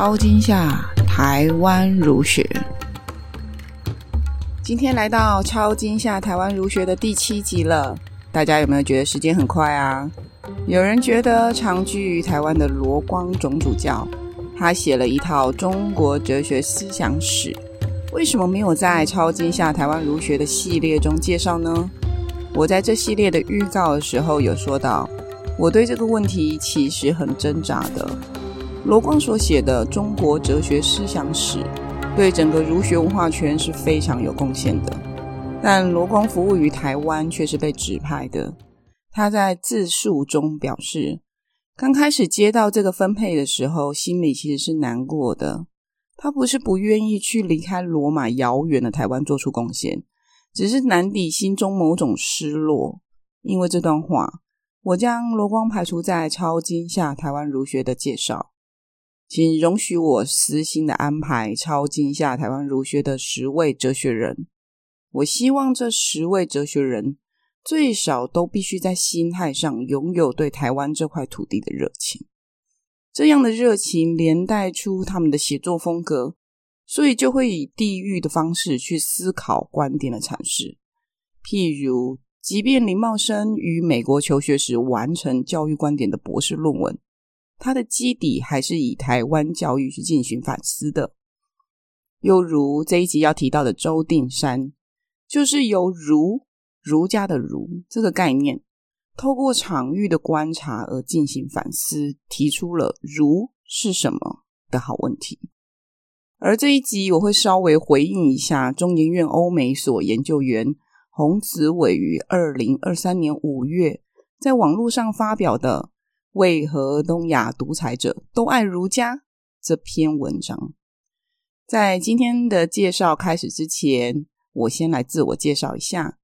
超惊吓台湾儒学，今天来到超惊吓台湾儒学的第七集了。大家有没有觉得时间很快啊？有人觉得长居于台湾的罗光总主教，他写了一套中国哲学思想史，为什么没有在超惊吓台湾儒学的系列中介绍呢？我在这系列的预告的时候有说到，我对这个问题其实很挣扎的。罗光所写的《中国哲学思想史》，对整个儒学文化圈是非常有贡献的。但罗光服务于台湾却是被指派的。他在自述中表示，刚开始接到这个分配的时候，心里其实是难过的。他不是不愿意去离开罗马遥远的台湾做出贡献，只是难抵心中某种失落。因为这段话，我将罗光排除在超今下台湾儒学的介绍。请容许我私心的安排抄近下台湾儒学的十位哲学人。我希望这十位哲学人最少都必须在心态上拥有对台湾这块土地的热情。这样的热情连带出他们的写作风格，所以就会以地域的方式去思考观点的阐释。譬如，即便林茂生于美国求学时完成教育观点的博士论文。他的基底还是以台湾教育去进行反思的，又如这一集要提到的周定山，就是由儒儒家的儒这个概念，透过场域的观察而进行反思，提出了儒是什么的好问题。而这一集我会稍微回应一下中研院欧美所研究员洪子伟于二零二三年五月在网络上发表的。为何东亚独裁者都爱儒家？这篇文章，在今天的介绍开始之前，我先来自我介绍一下。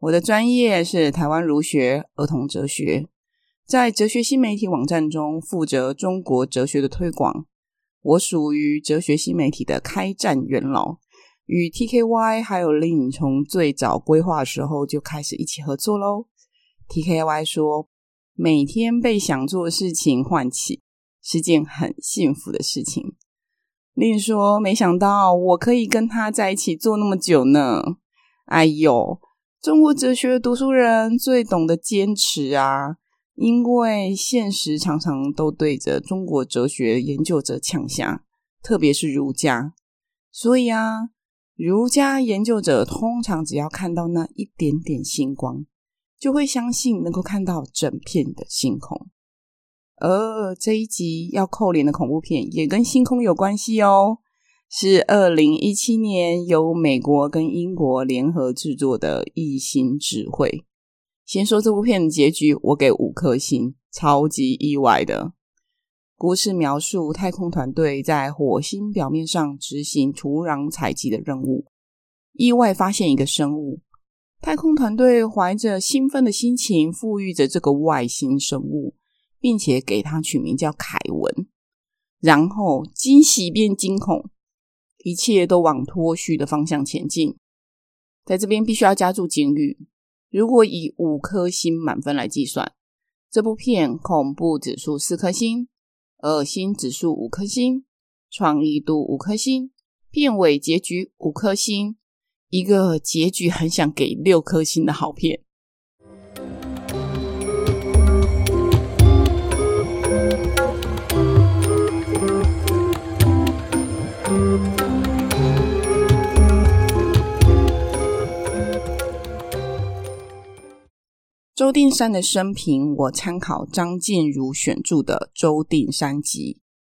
我的专业是台湾儒学、儿童哲学，在哲学新媒体网站中负责中国哲学的推广。我属于哲学新媒体的开战元老，与 TKY 还有 Lin 从最早规划的时候就开始一起合作喽。TKY 说。每天被想做的事情唤起，是件很幸福的事情。另说，没想到我可以跟他在一起做那么久呢。哎呦，中国哲学读书人最懂得坚持啊！因为现实常常都对着中国哲学研究者呛下，特别是儒家。所以啊，儒家研究者通常只要看到那一点点星光。就会相信能够看到整片的星空，而这一集要扣脸的恐怖片也跟星空有关系哦，是二零一七年由美国跟英国联合制作的《异星智慧》。先说这部片的结局，我给五颗星，超级意外的。故事描述太空团队在火星表面上执行土壤采集的任务，意外发现一个生物。太空团队怀着兴奋的心情，赋予着这个外星生物，并且给它取名叫凯文。然后惊喜变惊恐，一切都往脱序的方向前进。在这边必须要加注警语：如果以五颗星满分来计算，这部片恐怖指数四颗星，恶心指数五颗星，创意度五颗星，片尾结局五颗星。一个结局很想给六颗星的好片。周定山的生平，我参考张静茹选著的《周定山集》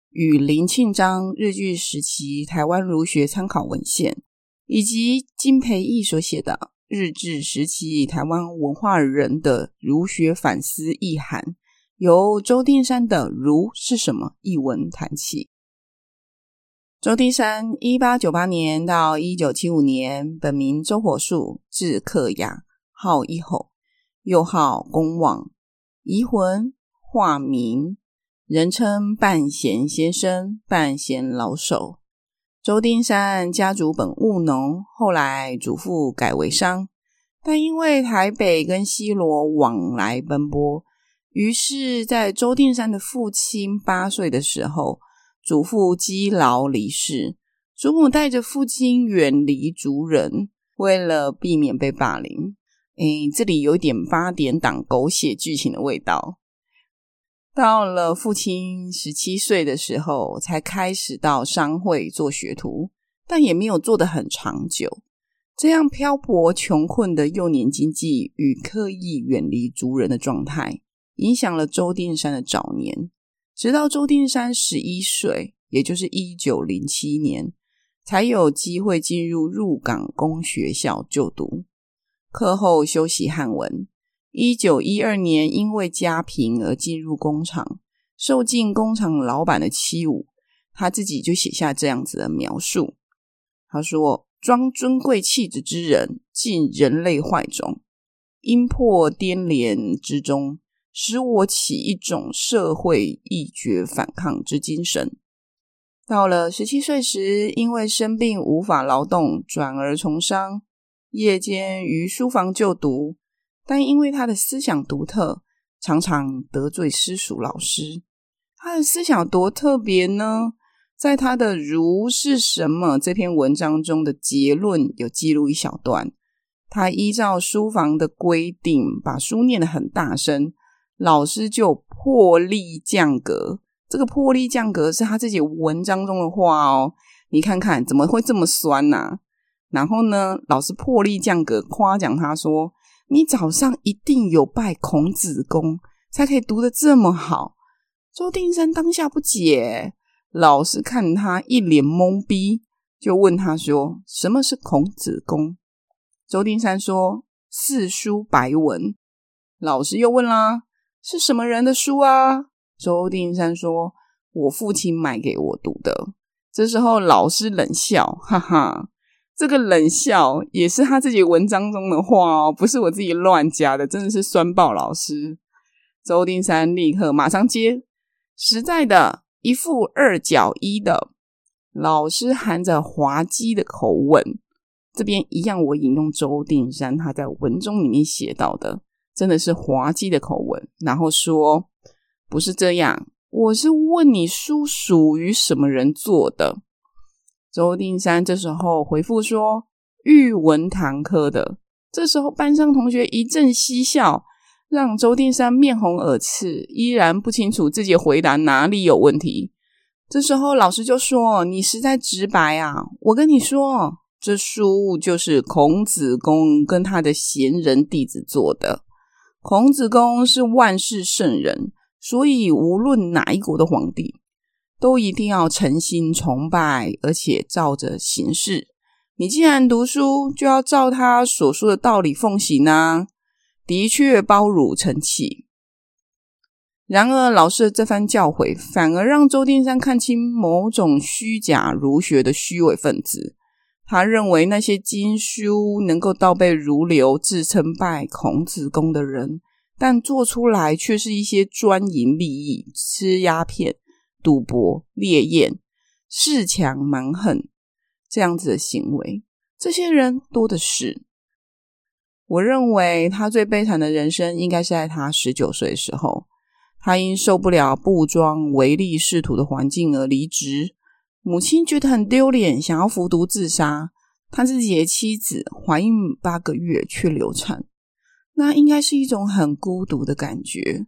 与林庆章日据时期台湾儒学参考文献。以及金培义所写的《日治时期台湾文化人的儒学反思意涵》，由周定山的《儒是什么》一文谈起。周定山，一八九八年到一九七五年，本名周火树，字克雅，号一吼，又号公望，移魂，化名，人称半闲先生、半闲老手。周定山家族本务农，后来祖父改为商，但因为台北跟西罗往来奔波，于是，在周定山的父亲八岁的时候，祖父积劳离世，祖母带着父亲远离族人，为了避免被霸凌。诶，这里有点八点档狗血剧情的味道。到了父亲十七岁的时候，才开始到商会做学徒，但也没有做得很长久。这样漂泊穷困的幼年经济与刻意远离族人的状态，影响了周定山的早年。直到周定山十一岁，也就是一九零七年，才有机会进入入港工学校就读。课后修习汉文，一九一二年因为家贫而进入工厂，受尽工厂老板的欺侮。他自己就写下这样子的描述：他说，装尊贵气质之人，尽人类坏种，因破颠连之中，使我起一种社会一绝反抗之精神。到了十七岁时，因为生病无法劳动，转而从商。夜间于书房就读，但因为他的思想独特，常常得罪私塾老师。他的思想多特别呢？在他的《儒是什么》这篇文章中的结论有记录一小段。他依照书房的规定，把书念得很大声，老师就破例降格。这个破例降格是他自己文章中的话哦。你看看怎么会这么酸呐、然后呢，老师破例降格，夸奖他说：“你早上一定有拜孔子功，才可以读得这么好。”周定山当下不解，老师看他一脸懵逼，就问他说：“什么是孔子功？”周定山说：“四书白文。”老师又问啦：“是什么人的书啊？”周定山说：“我父亲买给我读的。”这时候老师冷笑，哈哈。这个冷笑也是他自己文章中的话哦，不是我自己乱加的，真的是酸爆老师。周定山立刻马上接，实在的，一副二脚一的。老师含着滑稽的口吻，这边一样，我引用周定山他在文中里面写到的，真的是滑稽的口吻，然后说不是这样，我是问你书属于什么人做的。周定山这时候回复说：“玉文堂科的。”这时候班上同学一阵嬉笑，让周定山面红耳赤，依然不清楚自己回答哪里有问题。这时候老师就说：“你实在直白啊！我跟你说，这书就是孔子公跟他的贤人弟子做的。孔子公是万世圣人，所以无论哪一国的皇帝。”都一定要诚心崇拜，而且照着行事。你既然读书，就要照他所说的道理奉行啊！的确包汝成器。然而，老师的这番教诲，反而让周定山看清某种虚假儒学的虚伪分子。他认为那些经书能够倒背如流，自称拜孔子公的人，但做出来却是一些专营利益、吃鸦片。赌博、烈焰、恃强蛮横，这样子的行为，这些人多的是。我认为他最悲惨的人生，应该是在他十九岁的时候，他因受不了布庄唯利是图的环境而离职。母亲觉得很丢脸，想要服毒自杀。他自己的妻子怀孕八个月却流产，那应该是一种很孤独的感觉。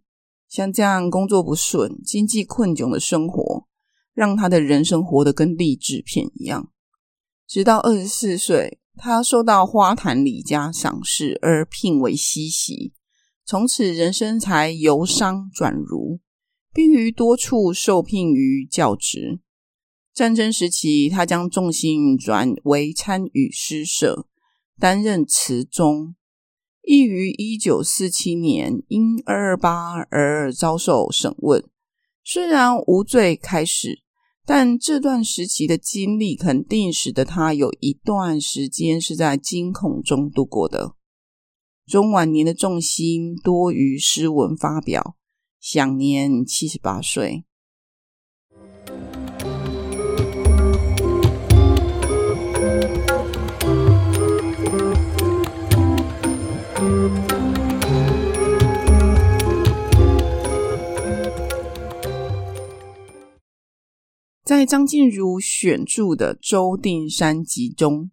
像这样工作不顺、经济困窘的生活，让他的人生活得跟励志片一样。直到二十四岁，他受到花坛李家赏识而聘为西席，从此人生才由商转儒，并于多处受聘于教职。战争时期，他将重心转为参与诗社，担任词中。亦于一九四七年因二二八而遭受审问，虽然无罪开始，但这段时期的经历肯定使得他有一段时间是在惊恐中度过的。中晚年的重心多于诗文发表，享年七十八岁。在张静茹选着的《周定山集》中，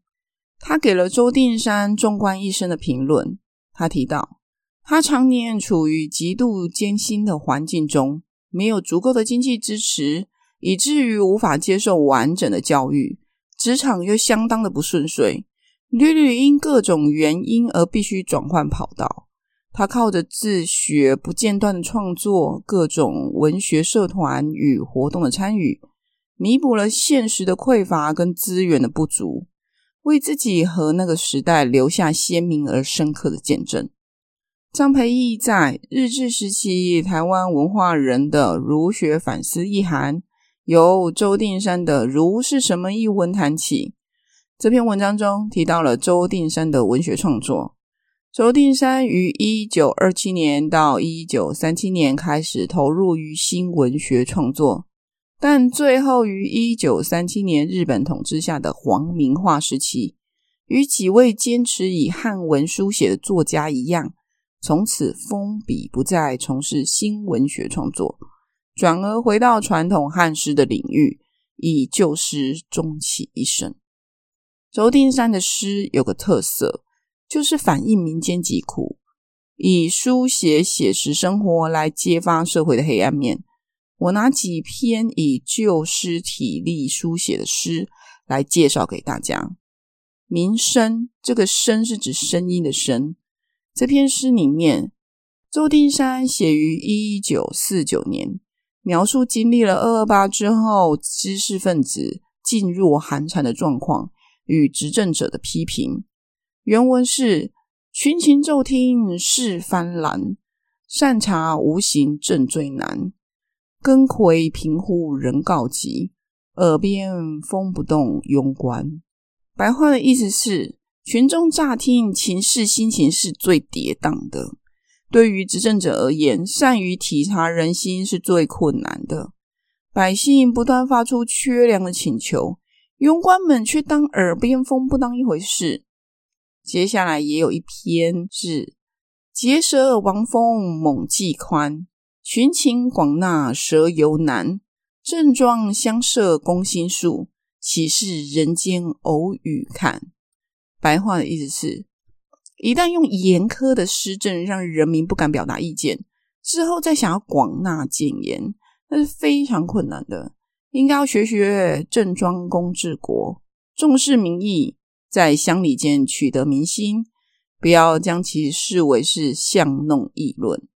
他给了周定山纵观一生的评论。他提到，他常年处于极度艰辛的环境中，没有足够的经济支持，以至于无法接受完整的教育，职场又相当的不顺遂，屡屡因各种原因而必须转换跑道。他靠着自学不间断的创作，各种文学社团与活动的参与，弥补了现实的匮乏跟资源的不足，为自己和那个时代留下鲜明而深刻的见证。张培义在日治时期台湾文化人的儒学反思一涵，由周定山的《儒是什么》一文谈起。这篇文章中提到了周定山的文学创作。周定山于一九二七年到一九三七年开始投入于新文学创作，但最后于一九三七年日本统治下的皇民化时期，与几位坚持以汉文书写的作家一样，从此封笔不再从事新文学创作，转而回到传统汉诗的领域，以旧诗终其一生。周定山的诗有个特色。就是反映民间疾苦，以书写写实生活来揭发社会的黑暗面。我拿几篇以旧诗体例书写的诗来介绍给大家。民声，这个声是指声音的声。这篇诗里面，周定山写于一九四九年，描述经历了二二八之后知识分子噤若寒蝉的状况与执政者的批评。原文是：群情骤听事翻栏，善察无形正最难。更窥平户人告急，耳边风不动庸官。白话的意思是：群众乍听情势心情是最跌宕的，对于执政者而言，善于体察人心是最困难的。百姓不断发出缺粮的请求，庸官们却当耳边风不当一回事。接下来也有一篇是“结舌王风猛髻宽，群情广纳舌犹难。正装相设攻心术，岂是人间偶遇看？”白话的意思是：一旦用严苛的施政让人民不敢表达意见，之后再想要广纳谏言，那是非常困难的。应该要学学郑庄公治国，重视民意。在乡里间取得民心，不要将其视为是巷弄议论。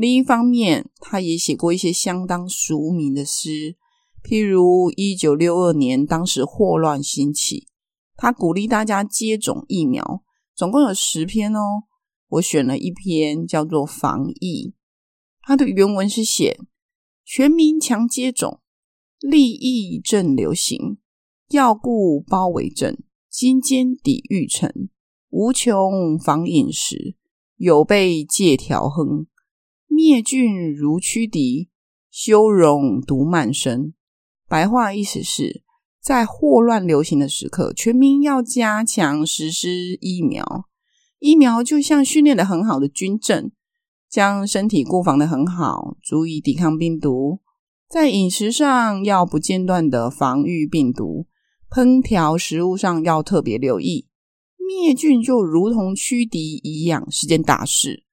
另一方面，他也写过一些相当俗名的诗，譬如一九六二年，当时霍乱兴起，他鼓励大家接种疫苗，总共有十篇哦。我选了一篇叫做《防疫》，他的原文是写：全民强接种，立疫正流行，药固包围阵。金坚抵御城，无穷防饮食，有备借调亨。灭菌如驱敌，修容独慢生。白话意思是，在霍乱流行的时刻，全民要加强实施疫苗。疫苗就像训练的很好的军阵，将身体固防的很好，足以抵抗病毒。在饮食上，要不间断地防御病毒。烹调食物上要特别留意，灭菌就如同驱敌一样，是件大事，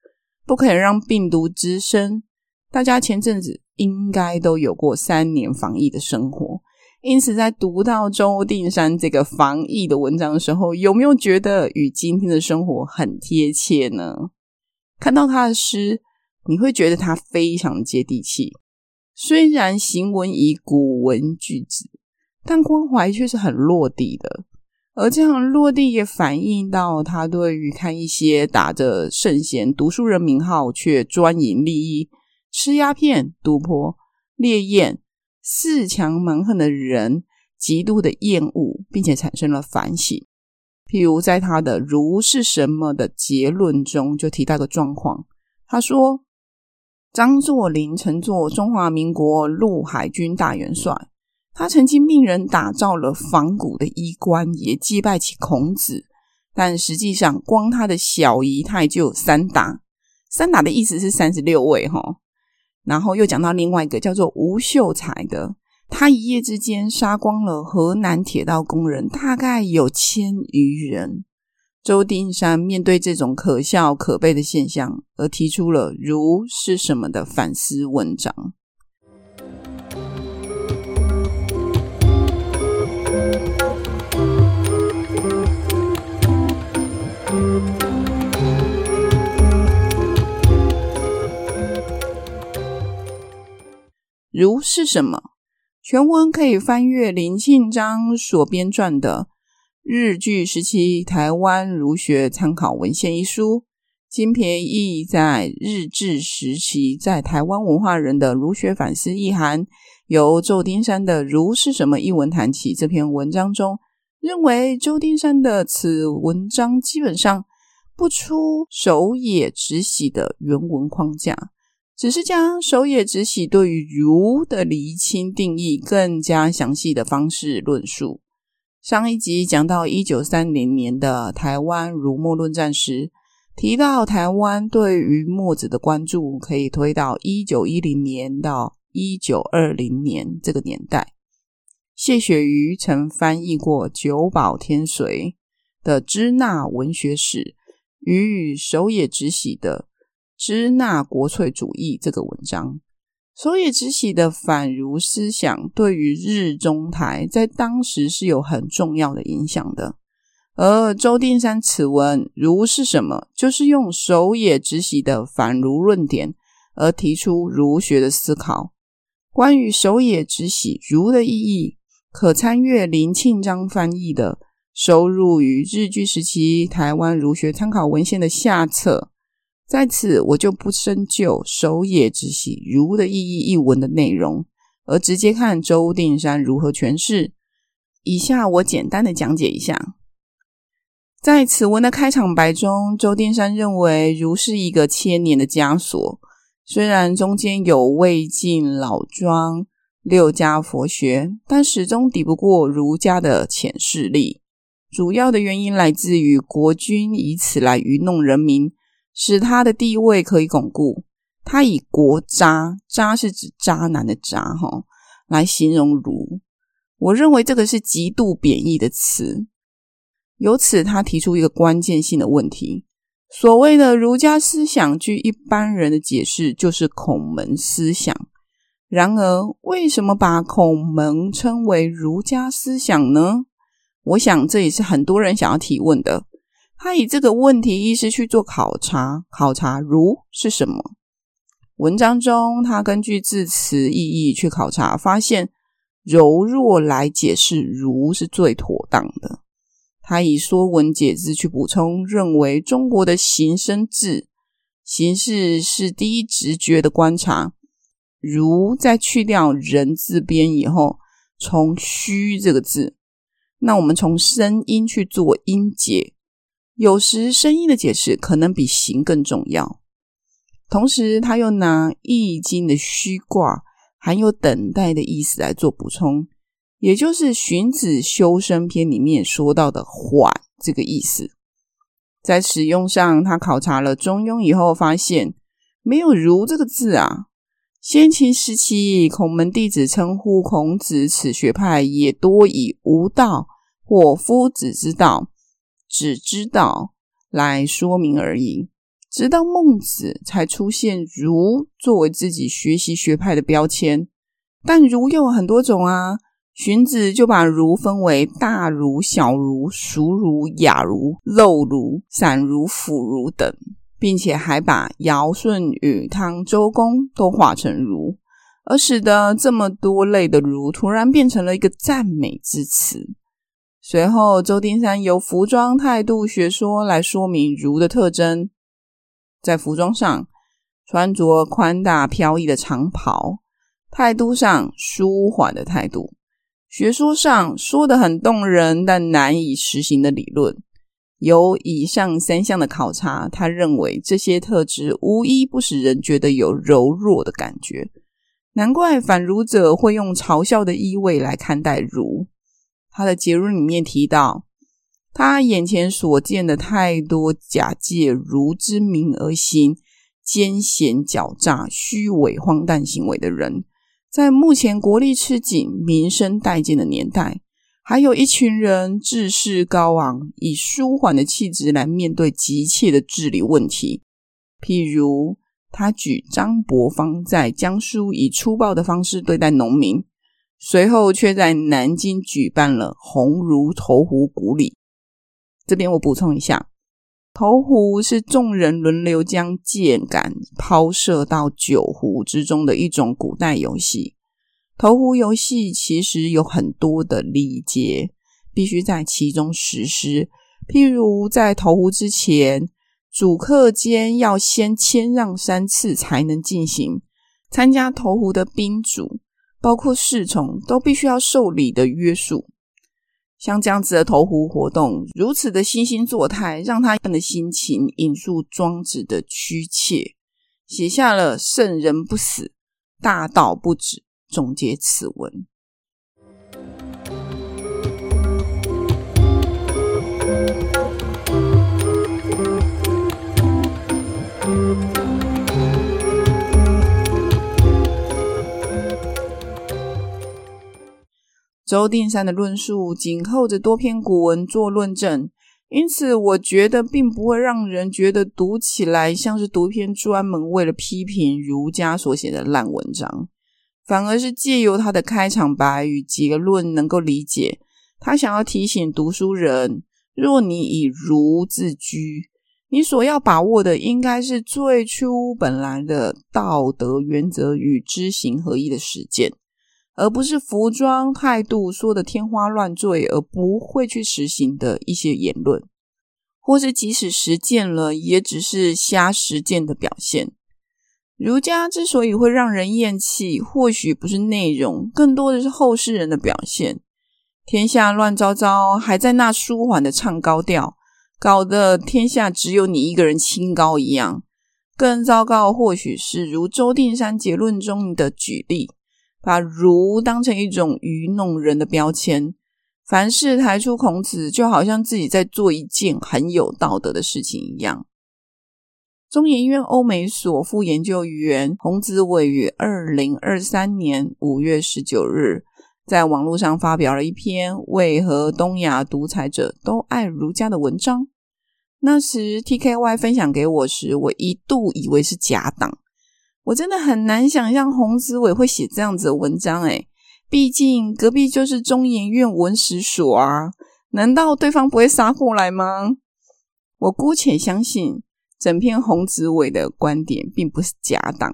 不可以让病毒滋生。大家前阵子应该都有过三年防疫的生活，因此在读到周定山这个防疫的文章的时候，有没有觉得与今天的生活很贴切呢？看到他的诗，你会觉得他非常接地气，虽然行文以古文句子。但关怀却是很落地的，而这样落地也反映到他对于看一些打着圣贤读书人名号却专营利益、吃鸦片、赌博、猎艳、恃强蛮横的人极度的厌恶，并且产生了反省。譬如在他的《儒是什么》的结论中，就提到个状况，他说：“张作霖曾做中华民国陆海军大元帅。”他曾经命人打造了仿古的衣冠，也祭拜起孔子，但实际上光他的小姨太就有三打，三打的意思是三十六位哈。然后又讲到另外一个叫做吴秀才的，他一夜之间杀光了河南铁道工人，大概有千余人。周丁山面对这种可笑可悲的现象，而提出了“儒是什么”的反思文章。儒是什么？全文可以翻阅林庆章所编撰的《日据时期台湾儒学参考文献》一书，精辟意在日治时期在台湾文化人的儒学反思意涵，由周丁山的《儒是什么》一文谈起。这篇文章中，认为周丁山的此文章基本上不出守野直喜的原文框架。只是将守野直喜对于儒的厘清定义更加详细的方式论述。上一集讲到一九三零年的台湾儒墨论战时，提到台湾对于墨子的关注可以推到一九一零年到一九二零年这个年代。谢雪瑜曾翻译过久保天随的《支那文学史》与守野直喜的。支那国粹主义这个文章，守野直喜的反儒思想对于日中台在当时是有很重要的影响的。而周定山此文“儒是什么”，就是用守野直喜的反儒论点而提出儒学的思考。关于守野直喜儒的意义，可参阅林庆章翻译的，收入于日据时期台湾儒学参考文献的下册。在此，我就不深究“守野之喜儒”的意义一文的内容，而直接看周定山如何诠释。以下我简单的讲解一下。在此文的开场白中，周定山认为儒是一个千年的枷锁，虽然中间有魏晋老庄六家佛学，但始终抵不过儒家的潜势力。主要的原因来自于国君以此来愚弄人民。使他的地位可以巩固，他以国渣，渣是指渣男的渣哈，来形容儒。我认为这个是极度贬义的词。由此，他提出一个关键性的问题：所谓的儒家思想，据一般人的解释，就是孔门思想。然而，为什么把孔门称为儒家思想呢？我想，这也是很多人想要提问的。他以这个问题意识去做考察，考察儒是什么。文章中，他根据字词意义去考察，发现柔弱来解释儒是最妥当的。他以说文解字去补充，认为中国的形声字，形式是第一直觉的观察。如在去掉人字边以后，从虚这个字，那我们从声音去做音解。有时声音的解释可能比形更重要。同时，他又拿《易经》的虚卦含有等待的意思来做补充，也就是《荀子·修身篇》里面说到的“缓”这个意思。在使用上，他考察了《中庸》以后，发现没有“儒”这个字啊。先秦时期，孔门弟子称呼孔子此学派，也多以“吾道”或“夫子之道”。只知道来说明而已，直到孟子才出现“儒”作为自己学习学派的标签。但儒又有很多种啊，荀子就把儒分为大儒、小儒、俗儒、雅儒、陋儒、散儒、腐儒等，并且还把尧、舜、禹、汤、周公都化成儒，而使得这么多类的儒突然变成了一个赞美之词。随后，周丁山由服装态度学说来说明儒的特征。在服装上，穿着宽大飘逸的长袍；态度上，舒缓的态度；学说上，说得很动人但难以实行的理论。由以上三项的考察，他认为这些特质无一不使人觉得有柔弱的感觉。难怪反儒者会用嘲笑的意味来看待儒。他的结论里面提到，他眼前所见的太多假借儒之名而行奸险狡诈、虚伪荒诞行为的人，在目前国力吃紧、民生殆尽的年代，还有一群人志士高昂，以舒缓的气质来面对急切的治理问题。譬如，他举张伯芳在江苏以粗暴的方式对待农民，随后却在南京举办了鸿儒投壶古礼。这边我补充一下。投壶是众人轮流将箭杆抛射到酒壶之中的一种古代游戏。投壶游戏其实有很多的礼节，必须在其中实施。譬如在投壶之前，主客间要先谦让三次才能进行。参加投壶的宾主，包括侍从，都必须要受礼的约束。像这样子的投壶活动，如此的惺惺作态，让他们的心情引述庄子的屈切，写下了“圣人不死，大道不止”，总结此文。周定山的论述紧扣着多篇古文做论证，因此我觉得并不会让人觉得读起来像是读篇专门为了批评儒家所写的烂文章，反而是借由他的开场白与结论，能够理解他想要提醒读书人：若你以儒自居，你所要把握的应该是最初本来的道德原则与知行合一的实践。而不是服装态度说的天花乱坠，而不会去实行的一些言论，或是即使实践了，也只是瞎实践的表现。儒家之所以会让人厌弃，或许不是内容，更多的是后世人的表现。天下乱糟糟，还在那舒缓的唱高调，搞得天下只有你一个人清高一样。更糟糕，或许是如周定山结论中的举例。把儒当成一种愚弄人的标签，凡事抬出孔子，就好像自己在做一件很有道德的事情一样。中研院欧美所副研究员洪子伟于二零二三年五月十九日在网络上发表了一篇《为何东亚独裁者都爱儒家》的文章。那时 TKY 分享给我时，我一度以为是假档。我真的很难想象洪子伟会写这样子的文章，诶，毕竟隔壁就是中研院文史所啊，难道对方不会杀过来吗？我姑且相信整篇洪子伟的观点并不是假档，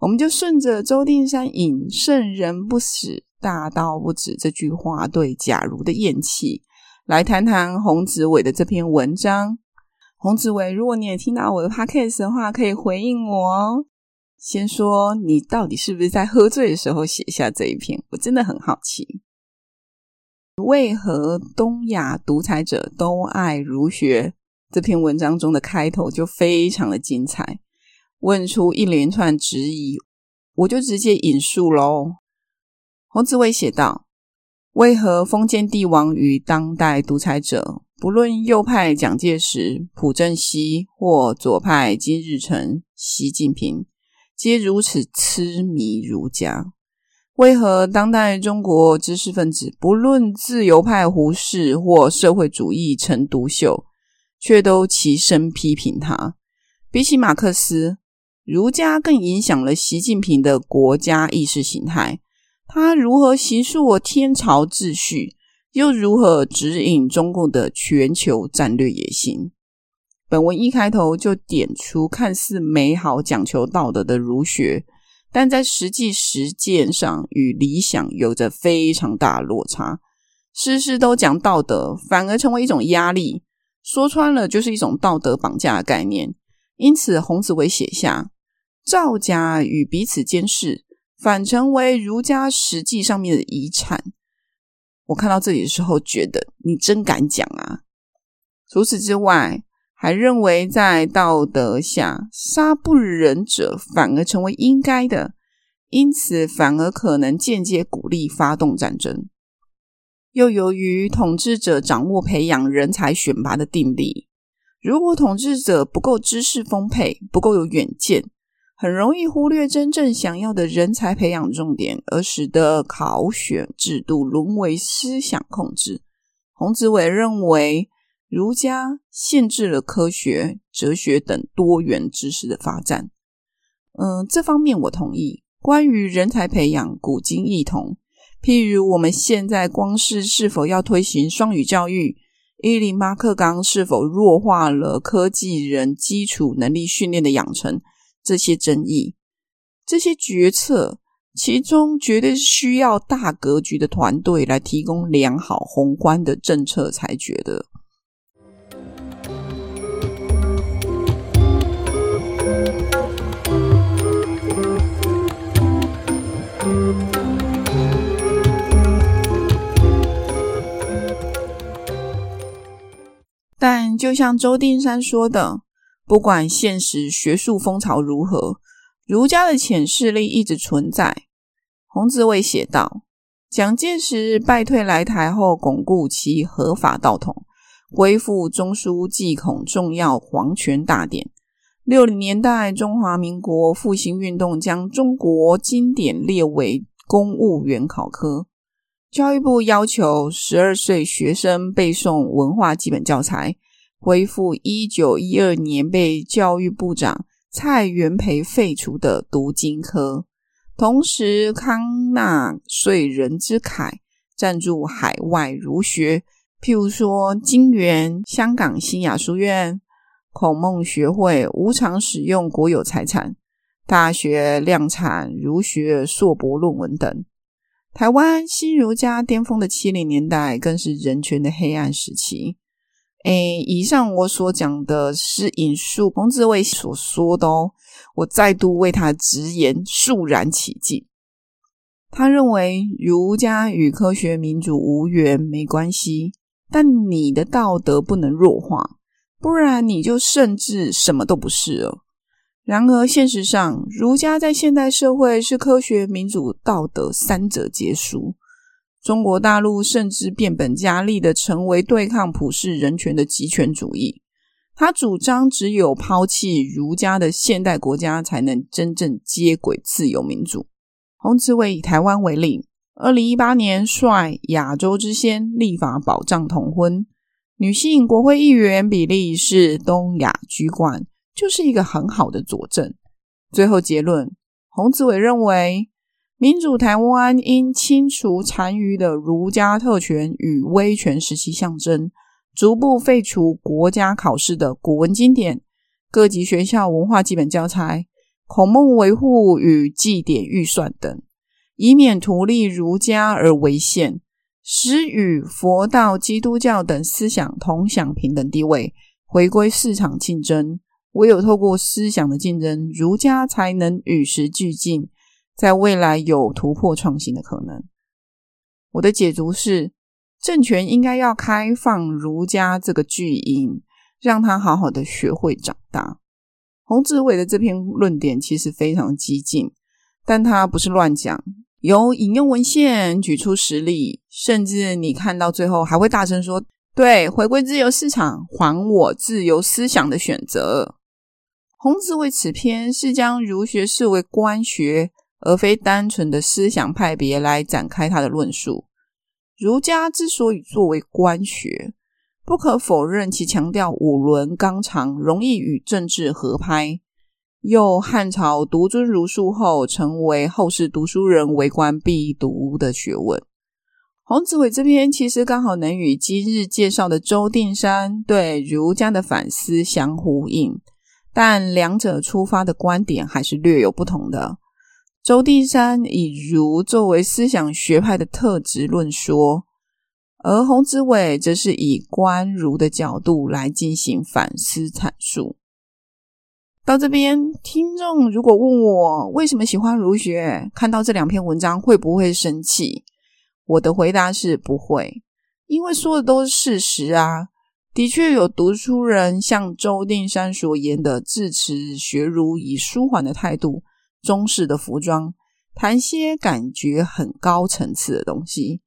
我们就顺着周定山引“圣人不死，大道不止”这句话对假如的厌弃，来谈谈洪子伟的这篇文章。洪子伟，如果你也听到我的 podcast 的话，可以回应我哦。先说你到底是不是在喝醉的时候写下这一篇？我真的很好奇，为何东亚独裁者都爱儒学？这篇文章中的开头就非常的精彩，问出一连串质疑，我就直接引述喽。洪子纬写道：“为何封建帝王与当代独裁者，不论右派蒋介石、朴正熙，或左派金日成、习近平？”皆如此痴迷儒家，为何当代中国知识分子，不论自由派胡适或社会主义陈独秀，却都齐声批评他？比起马克思，儒家更影响了习近平的国家意识形态。他如何形塑我天朝秩序，又如何指引中共的全球战略野心？本文一开头就点出看似美好、讲求道德的儒学，但在实际实践上与理想有着非常大的落差。事事都讲道德，反而成为一种压力。说穿了，就是一种道德绑架的概念。因此，洪子纬写下“造假与彼此监视”，反成为儒家实际上面的遗产。我看到这里的时候，觉得你真敢讲啊！除此之外，还认为，在道德下，杀不仁者反而成为应该的，因此反而可能间接鼓励发动战争。又由于统治者掌握培养人才选拔的定力，如果统治者不够知识丰沛、不够有远见，很容易忽略真正想要的人才培养重点，而使得考选制度沦为思想控制。洪子伟认为，儒家限制了科学、哲学等多元知识的发展。嗯，这方面我同意。关于人才培养，古今异同。譬如我们现在光是是否要推行双语教育，一零八课纲是否弱化了科技人基础能力训练的养成？这些争议，这些决策，其中绝对需要大格局的团队来提供良好宏观的政策裁决的。就像周定山说的。不管现实学术风潮如何，儒家的潜势力一直存在。洪子伟写道：“蒋介石败退来台后，巩固其合法道统，恢复中枢祭孔重要皇权大典。六零年代，中华民国复兴运动将中国经典列为公务员考科。教育部要求十二岁学生背诵文化基本教材。”恢复一九一二年被教育部长蔡元培废除的读经科，同时康纳税人之凯，赞助海外儒学，譬如说金园、香港新雅书院、孔孟学会无偿使用国有财产，大学量产儒学硕博论文等。台湾新儒家巅峰的七零年代，更是人权的黑暗时期。诶，以上我所讲的是引述洪子伟所说的哦，我再度为他直言肃然起敬。他认为儒家与科学民主无缘没关系，但你的道德不能弱化，不然你就甚至什么都不是了。然而现实上，儒家在现代社会是科学、民主、道德三者皆输。中国大陆甚至变本加厉地成为对抗普世人权的极权主义。他主张，只有抛弃儒家的现代国家，才能真正接轨自由民主。洪子伟以台湾为例，二零一八年率亚洲之先立法保障同婚，女性国会议员比例是东亚居冠，就是一个很好的佐证。最后结论，洪子伟认为。民主台湾应清除残余的儒家特权与威权时期象征，逐步废除国家考试的古文经典、各级学校文化基本教材、孔孟维护与祭典预算等，以免图利儒家而为限，使与佛道、基督教等思想同享平等地位，回归市场竞争。唯有透过思想的竞争，儒家才能与时俱进。在未来有突破创新的可能。我的解读是，政权应该要开放儒家这个巨婴，让他好好的学会长大。洪子伟的这篇论点其实非常激进，但他不是乱讲，有引用文献，举出实例，甚至你看到最后还会大声说：“对，回归自由市场，还我自由思想的选择。”洪子伟此篇是将儒学视为官学。而非单纯的思想派别来展开他的论述。儒家之所以作为官学，不可否认其强调五伦纲常，容易与政治合拍。又汉朝独尊儒术后，成为后世读书人为官必读的学问。洪子伟这篇其实刚好能与今日介绍的周定山对儒家的反思相呼应，但两者出发的观点还是略有不同的。周定山以儒作为思想学派的特质论说，而洪子伟则是以观儒的角度来进行反思阐述。到这边，听众如果问我为什么喜欢儒学，看到这两篇文章会不会生气？我的回答是不会，因为说的都是事实啊。的确有读书人像周定山所言的，自持学儒以舒缓的态度。中式的服装，谈些感觉很高层次的东西，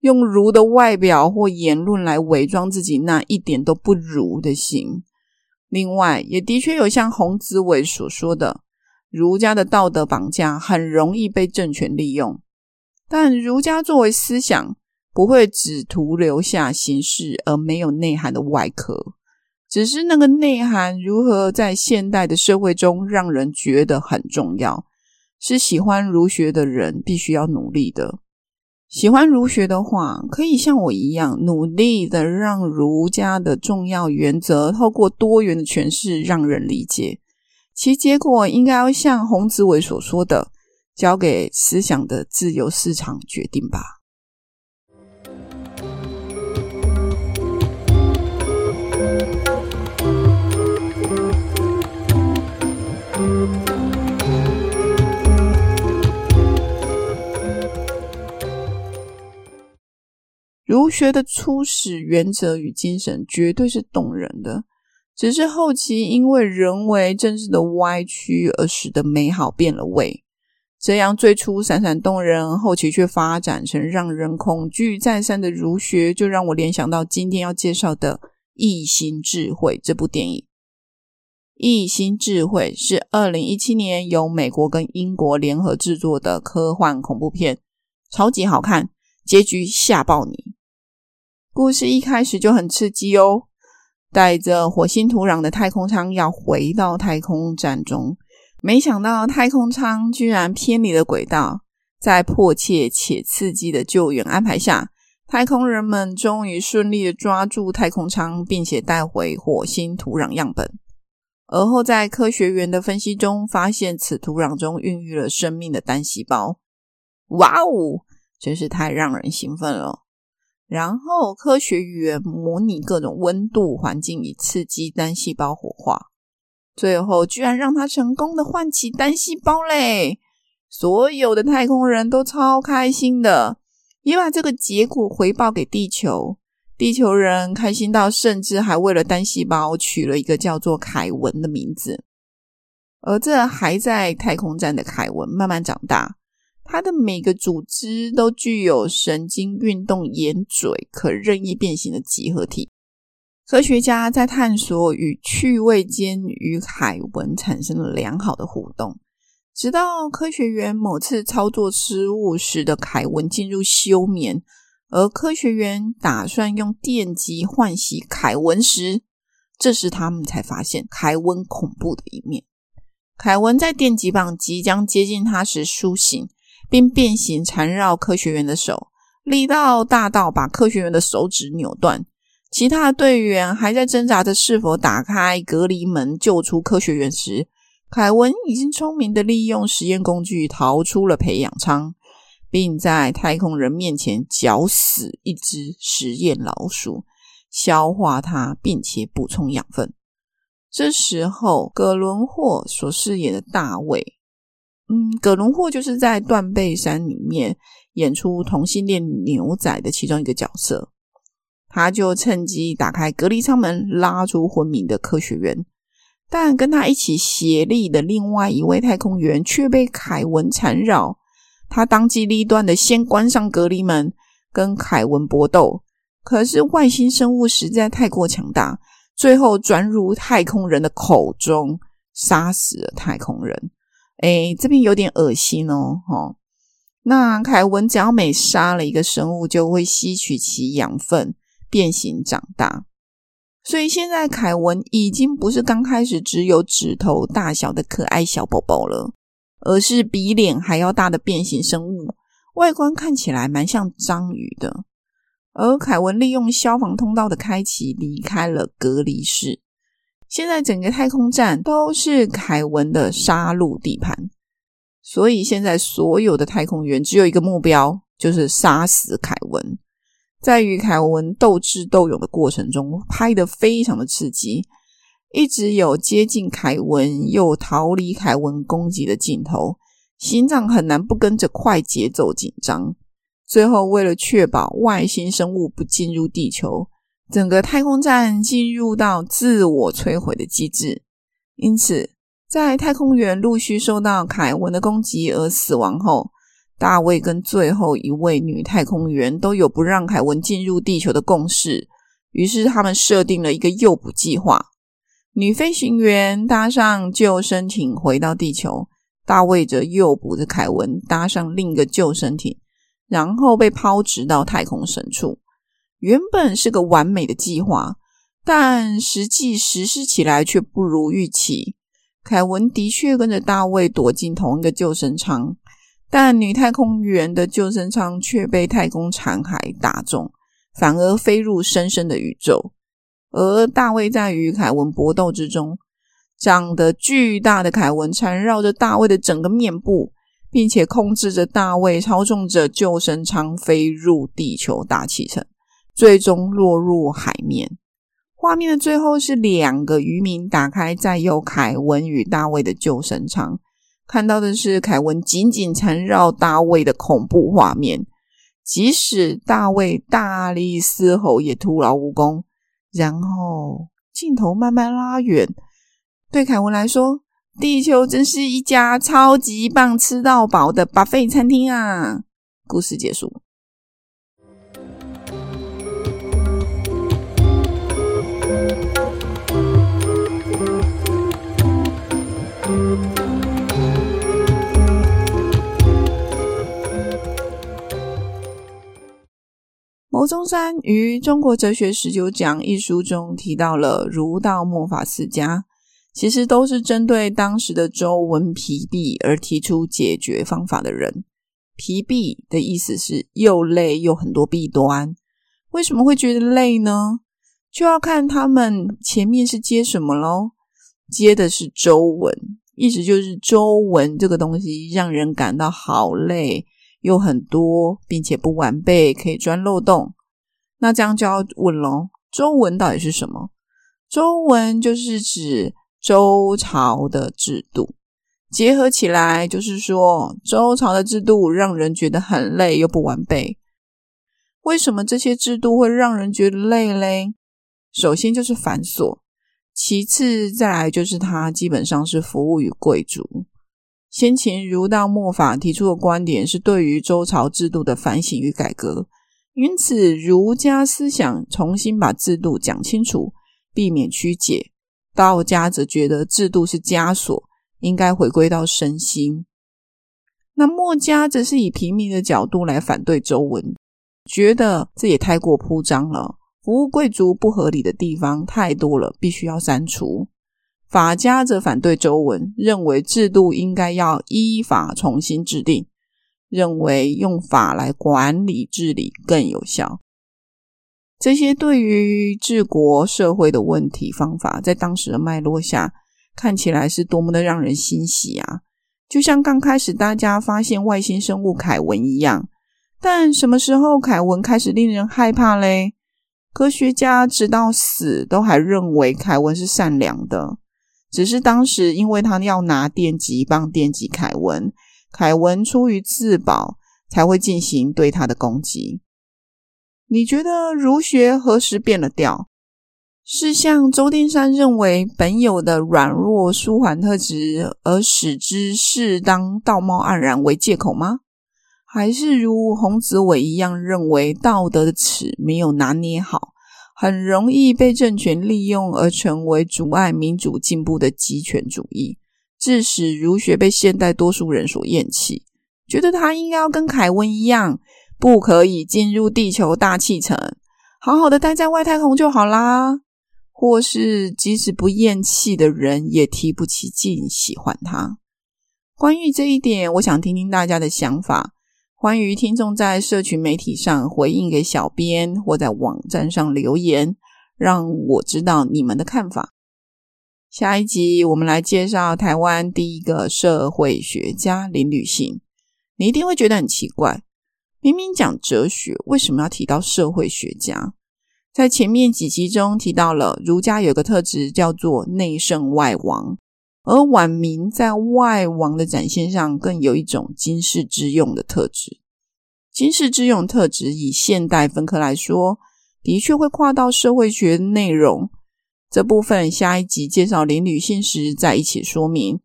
用儒的外表或言论来伪装自己那一点都不儒的心。另外，也的确有像洪子伟所说的，儒家的道德绑架很容易被政权利用。但儒家作为思想，不会只图留下形式而没有内涵的外壳，只是那个内涵如何在现代的社会中让人觉得很重要，是喜欢儒学的人必须要努力的。喜欢儒学的话，可以像我一样努力的让儒家的重要原则透过多元的诠释让人理解，其结果应该要像洪子伟所说的。交给思想的自由市场决定吧。儒学的初始原则与精神绝对是动人的，只是后期因为人为政治的歪曲而使得美好变了味。这样最初闪闪动人，后期却发展成让人恐惧再三的儒学，就让我联想到今天要介绍的《异星智慧》这部电影。《异星智慧》是二零一七年由美国跟英国联合制作的科幻恐怖片，超级好看，结局吓爆你。故事一开始就很刺激哦，带着火星土壤的太空舱要回到太空站中。没想到太空舱居然偏离了轨道，在迫切且刺激的救援安排下，太空人们终于顺利的抓住太空舱，并且带回火星土壤样本。而后在科学员的分析中，发现此土壤中孕育了生命的单细胞。哇哦，真是太让人兴奋了！然后科学员模拟各种温度环境，以刺激单细胞活化。最后，居然让他成功的唤起单细胞嘞！所有的太空人都超开心的，也把这个结果回报给地球。地球人开心到甚至还为了单细胞取了一个叫做凯文的名字。而这还在太空站的凯文慢慢长大，他的每个组织都具有神经运动、眼嘴可任意变形的集合体。科学家在探索与趣味间与凯文产生了良好的互动，直到科学员某次操作失误，使得凯文进入休眠，而科学员打算用电击唤醒凯文时，这时他们才发现凯文恐怖的一面。凯文在电击棒即将接近他时苏醒，并变形缠绕科学员的手，力道大到把科学员的手指扭断。其他的队员还在挣扎着是否打开隔离门救出科学员时，凯文已经聪明地利用实验工具逃出了培养舱，并在太空人面前绞死一只实验老鼠，消化它，并且补充养分。这时候，葛伦霍所饰演的大卫，嗯，葛伦霍就是在《断背山》里面演出同性恋牛仔的其中一个角色。他就趁机打开隔离舱门，拉出昏迷的科学员，但跟他一起协力的另外一位太空员却被凯文缠绕。他当机立断的先关上隔离门，跟凯文搏斗。可是外星生物实在太过强大，最后钻入太空人的口中，杀死了太空人。诶，这边有点恶心哦，齁。那凯文只要每杀了一个生物，就会吸取其养分。变形长大，所以现在凯文已经不是刚开始只有指头大小的可爱小宝宝了，而是比脸还要大的变形生物，外观看起来蛮像章鱼的。而凯文利用消防通道的开启离开了隔离室，现在整个太空站都是凯文的杀戮地盘，所以现在所有的太空员只有一个目标，就是杀死凯文。在与凯文斗智斗勇的过程中，拍得非常的刺激，一直有接近凯文又逃离凯文攻击的镜头，心脏很难不跟着快节奏紧张。最后，为了确保外星生物不进入地球，整个太空站进入到自我摧毁的机制。因此，在太空员陆续受到凯文的攻击而死亡后，大卫跟最后一位女太空员都有不让凯文进入地球的共识，于是他们设定了一个诱捕计划。女飞行员搭上救生艇回到地球，大卫则诱捕着凯文搭上另一个救生艇，然后被抛掷到太空深处。原本是个完美的计划，但实际实施起来却不如预期。凯文的确跟着大卫躲进同一个救生舱，但女太空员的救生舱却被太空残骸打中，反而飞入深深的宇宙。而大卫在与凯文搏斗之中，长得巨大的凯文缠绕着大卫的整个面部，并且控制着大卫，操纵着救生舱飞入地球大气层。最终落入海面。画面的最后是两个渔民打开载有凯文与大卫的救生舱，看到的是凯文紧紧缠绕大卫的恐怖画面。即使大卫大力嘶吼，也徒劳无功。然后镜头慢慢拉远，对凯文来说，地球真是一家超级棒、吃到饱的 buffet 餐厅啊！故事结束。牟中山于《中国哲学十九讲》一书中提到了儒道墨法四家，其实都是针对当时的周文疲弊而提出解决方法的人。疲弊的意思是又累又很多弊端。为什么会觉得累呢？就要看他们前面是接什么喽。接的是周文，意思就是周文这个东西让人感到好累。又很多，并且不完备，可以钻漏洞。那这样就要问喽：周文到底是什么？周文就是指周朝的制度，结合起来就是说，周朝的制度让人觉得很累又不完备。为什么这些制度会让人觉得累嘞？首先就是繁琐，其次再来就是它基本上是服务于贵族。先秦儒道墨法提出的观点是对于周朝制度的反省与改革，因此儒家思想重新把制度讲清楚，避免曲解；道家则觉得制度是枷锁，应该回归到身心。那墨家则是以平民的角度来反对周文，觉得这也太过铺张了，服务贵族不合理的地方太多了，必须要删除。法家则反对周文，认为制度应该要依法重新制定，认为用法来管理治理更有效。这些对于治国社会的问题方法，在当时的脉络下，看起来是多么的让人欣喜啊！就像刚开始大家发现外星生物凯文一样，但什么时候凯文开始令人害怕嘞？科学家直到死都还认为凯文是善良的。只是当时，因为他要拿电击棒电击凯文，凯文出于自保，才会进行对他的攻击。你觉得儒学何时变了调？是像周丁山认为本有的软弱舒缓特质，而使之适当道貌岸然为借口吗？还是如洪子伟一样认为道德的尺没有拿捏好？很容易被政权利用而成为阻碍民主进步的极权主义，致使儒学被现代多数人所厌弃，觉得他应该要跟凯文一样，不可以进入地球大气层，好好的待在外太空就好啦。或是即使不厌弃的人，也提不起劲喜欢他。关于这一点，我想听听大家的想法。欢迎听众在社群媒体上回应给小编，或在网站上留言，让我知道你们的看法。下一集我们来介绍台湾第一个社会学家林履信。你一定会觉得很奇怪，明明讲哲学，为什么要提到社会学家？在前面几集中提到了儒家有个特质叫做内圣外王。而晚明在外王的展现上，更有一种经世致用的特质。经世致用特质，以现代分科来说，的确会跨到社会学内容。这部分下一集介绍林女性时再一起说明。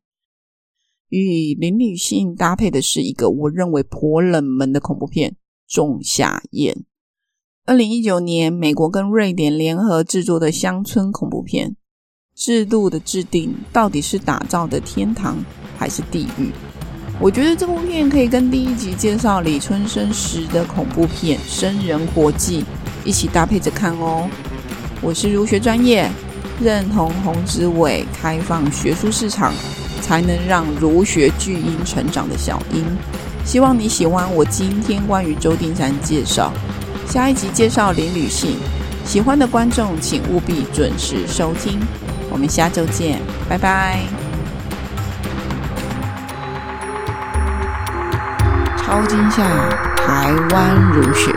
与林女性搭配的是一个我认为颇冷门的恐怖片《仲夏夜》。二零一九年，美国跟瑞典联合制作的乡村恐怖片。制度的制定到底是打造的天堂，还是地狱？我觉得这部片可以跟第一集介绍李春生时的恐怖片《生人活计》一起搭配着看哦。我是儒学专业，认同洪子伟开放学术市场，才能让儒学巨婴成长的小英。希望你喜欢我今天关于周定山介绍，下一集介绍林履信。喜欢的观众请务必准时收听，我们下周见拜拜。超惊吓台湾如雪。